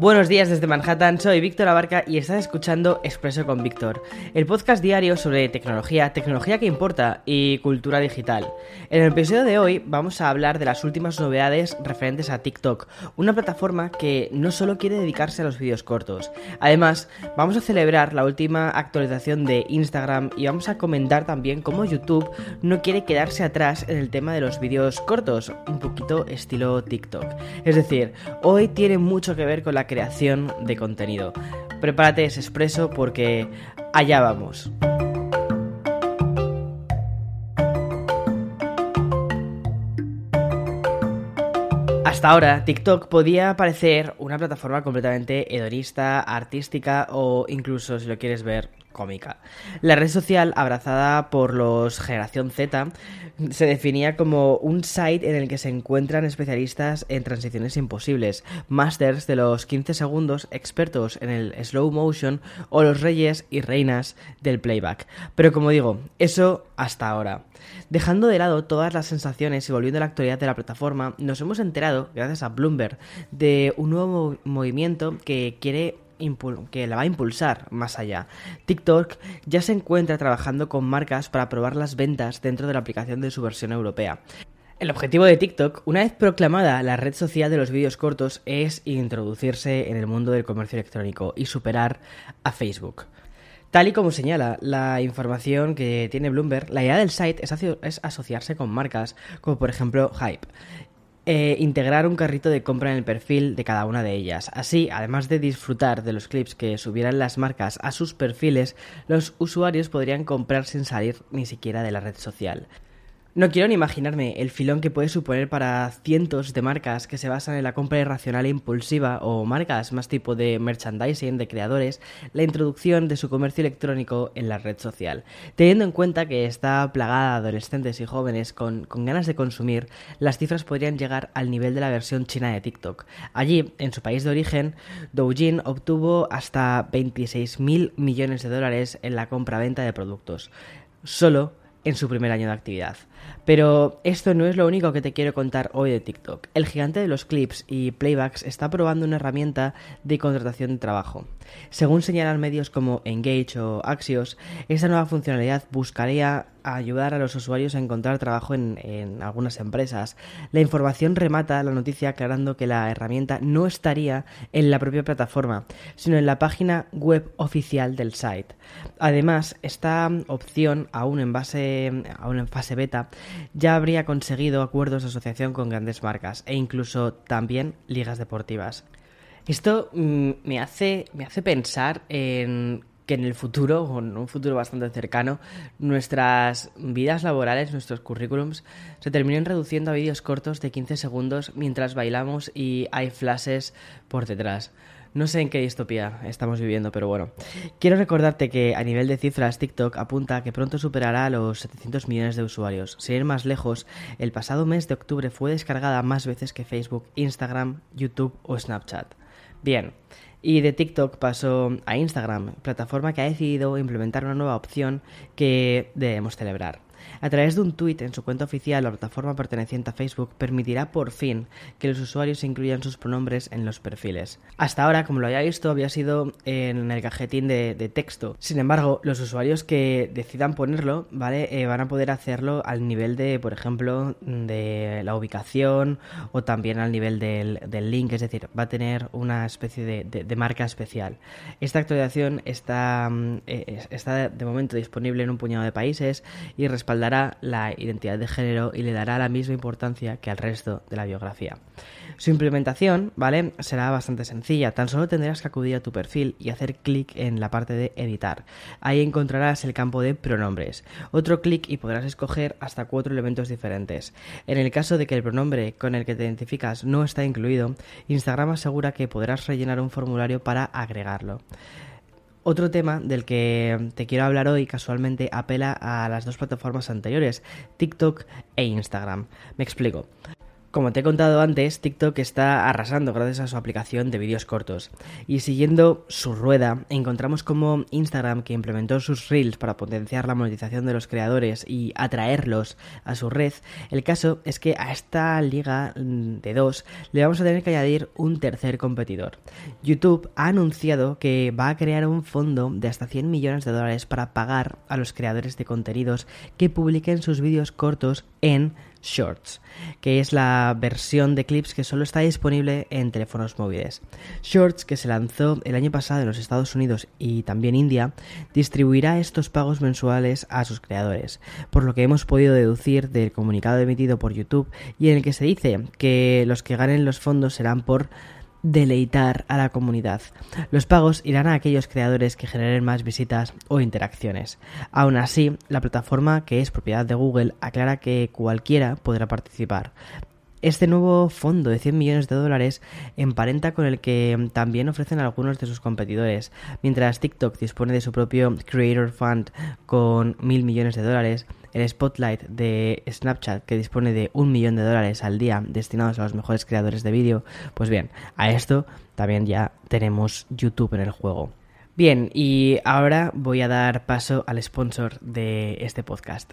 Buenos días desde Manhattan, soy Víctor Abarca y estás escuchando Expreso con Víctor, el podcast diario sobre tecnología, tecnología que importa y cultura digital. En el episodio de hoy vamos a hablar de las últimas novedades referentes a TikTok, una plataforma que no solo quiere dedicarse a los vídeos cortos. Además, vamos a celebrar la última actualización de Instagram y vamos a comentar también cómo YouTube no quiere quedarse atrás en el tema de los vídeos cortos, un poquito estilo TikTok. Es decir, hoy tiene mucho que ver con la creación de contenido. Prepárate ese expreso porque allá vamos. Hasta ahora, TikTok podía parecer una plataforma completamente hedonista, artística o incluso, si lo quieres ver, cómica. La red social, abrazada por los Generación Z, se definía como un site en el que se encuentran especialistas en transiciones imposibles, masters de los 15 segundos, expertos en el slow motion o los reyes y reinas del playback. Pero como digo, eso hasta ahora. Dejando de lado todas las sensaciones y volviendo a la actualidad de la plataforma, nos hemos enterado, gracias a Bloomberg, de un nuevo movimiento que quiere que la va a impulsar más allá. TikTok ya se encuentra trabajando con marcas para probar las ventas dentro de la aplicación de su versión europea. El objetivo de TikTok, una vez proclamada la red social de los vídeos cortos, es introducirse en el mundo del comercio electrónico y superar a Facebook. Tal y como señala la información que tiene Bloomberg, la idea del site es, asociarse con marcas como por ejemplo Hype eh, integrar un carrito de compra en el perfil de cada una de ellas. Así, además de disfrutar de los clips que subieran las marcas a sus perfiles, los usuarios podrían comprar sin salir ni siquiera de la red social. No quiero ni imaginarme el filón que puede suponer para cientos de marcas que se basan en la compra irracional e impulsiva o marcas más tipo de merchandising de creadores la introducción de su comercio electrónico en la red social. Teniendo en cuenta que está plagada de adolescentes y jóvenes con, con ganas de consumir, las cifras podrían llegar al nivel de la versión china de TikTok. Allí, en su país de origen, Douyin obtuvo hasta 26.000 millones de dólares en la compra-venta de productos. Solo en su primer año de actividad. Pero esto no es lo único que te quiero contar hoy de TikTok. El gigante de los clips y playbacks está probando una herramienta de contratación de trabajo. Según señalan medios como Engage o Axios, esta nueva funcionalidad buscaría ayudar a los usuarios a encontrar trabajo en, algunas empresas. La información remata la noticia aclarando que la herramienta no estaría en la propia plataforma, sino en la página web oficial del site. Además, esta opción, aún en, base, aún en fase beta, ya habría conseguido acuerdos de asociación con grandes marcas e incluso también ligas deportivas. Esto mm, me, hace, me hace pensar en que en el futuro, o en un futuro bastante cercano, nuestras vidas laborales, nuestros currículums, se terminen reduciendo a vídeos cortos de 15 segundos mientras bailamos y hay flashes por detrás. No sé en qué distopía estamos viviendo, pero bueno. Quiero recordarte que a nivel de cifras, TikTok apunta que pronto superará los 700 millones de usuarios. Sin ir más lejos, el pasado mes de octubre fue descargada más veces que Facebook, Instagram, YouTube o Snapchat. Bien, y de TikTok pasó a Instagram, plataforma que ha decidido implementar una nueva opción que debemos celebrar. A través de un tuit en su cuenta oficial, la plataforma perteneciente a Facebook permitirá por fin que los usuarios incluyan sus pronombres en los perfiles. Hasta ahora, como lo había visto, había sido en el cajetín de, texto. Sin embargo, los usuarios que decidan ponerlo, ¿vale? Eh, van a poder hacerlo al nivel de, por ejemplo, de la ubicación o también al nivel del, link, es decir, va a tener una especie de, marca especial. Esta actualización está, mm, eh, está de momento disponible en un puñado de países y respaldará la identidad de género y le dará la misma importancia que al resto de la biografía. Su implementación, ¿vale? Será bastante sencilla, tan solo tendrás que acudir a tu perfil y hacer clic en la parte de editar. Ahí encontrarás el campo de pronombres. Otro clic y podrás escoger hasta cuatro elementos diferentes. En el caso de que el pronombre con el que te identificas no está incluido, Instagram asegura que podrás rellenar un formulario para agregarlo. Otro tema del que te quiero hablar hoy casualmente apela a las dos plataformas anteriores, TikTok e Instagram. Me explico. Como te he contado antes, TikTok está arrasando gracias a su aplicación de vídeos cortos. Y siguiendo su rueda, encontramos como Instagram, que implementó sus Reels para potenciar la monetización de los creadores y atraerlos a su red, el caso es que a esta liga de dos le vamos a tener que añadir un tercer competidor. YouTube ha anunciado que va a crear un fondo de hasta 100 millones de dólares para pagar a los creadores de contenidos que publiquen sus vídeos cortos en Shorts, que es la versión de clips que solo está disponible en teléfonos móviles. Shorts, que se lanzó el año pasado en los Estados Unidos y también India, distribuirá estos pagos mensuales a sus creadores, por lo que hemos podido deducir del comunicado emitido por YouTube y en el que se dice que los que ganen los fondos serán por deleitar a la comunidad. Los pagos irán a aquellos creadores que generen más visitas o interacciones. Aún así, la plataforma, que es propiedad de Google, aclara que cualquiera podrá participar. Este nuevo fondo de 100 millones de dólares emparenta con el que también ofrecen algunos de sus competidores. Mientras TikTok dispone de su propio Creator Fund con mil millones de dólares, el Spotlight de Snapchat, que dispone de un millón de dólares al día destinados a los mejores creadores de vídeo, pues bien, a esto también ya tenemos YouTube en el juego. Bien, y ahora voy a dar paso al sponsor de este podcast.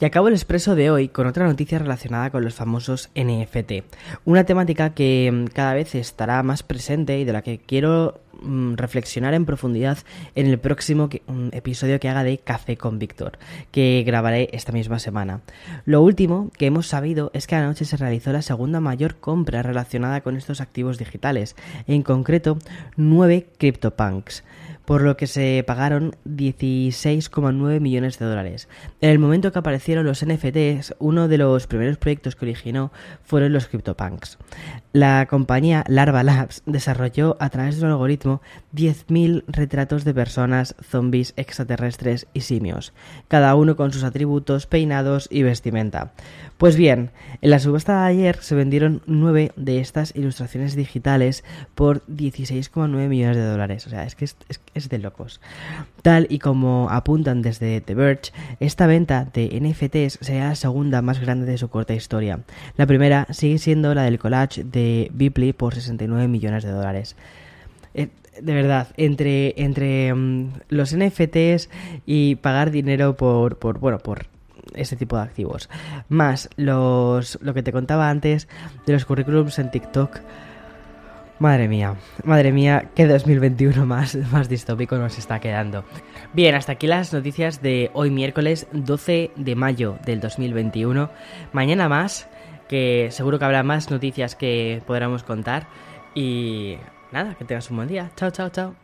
Y acabo el expreso de hoy con otra noticia relacionada con los famosos NFT, una temática que mm, cada vez estará más presente y de la que quiero mm, reflexionar en profundidad en el próximo episodio que haga de Café con Víctor, que grabaré esta misma semana. Lo último que hemos sabido es que anoche se realizó la segunda mayor compra relacionada con estos activos digitales, en concreto 9 CryptoPunks por lo que se pagaron 16,9 millones de dólares. En el momento que aparecieron los NFTs, uno de los primeros proyectos que originó fueron los CryptoPunks. La compañía Larva Labs desarrolló a través de un algoritmo 10.000 retratos de personas, zombies, extraterrestres y simios, cada uno con sus atributos, peinados y vestimenta. Pues bien, en la subasta de ayer se vendieron 9 de estas ilustraciones digitales por 16,9 millones de dólares. O sea, es que es, de locos. Tal y como apuntan desde The Verge, esta venta de NFTs será la segunda más grande de su corta historia. La primera sigue siendo la del collage de de por 69 millones de dólares. Eh, de verdad, entre, entre mm, los NFTs y pagar dinero por, por, bueno, por este tipo de activos, más los, lo que te contaba antes de los currículums en TikTok, Madre mía, madre mía, qué 2021 más, más distópico nos está quedando. Bien, hasta aquí las noticias de hoy miércoles 12 de mayo del 2021. Mañana más que seguro que habrá más noticias que podremos contar. Y nada, que tengas un buen día. Chao, chao, chao.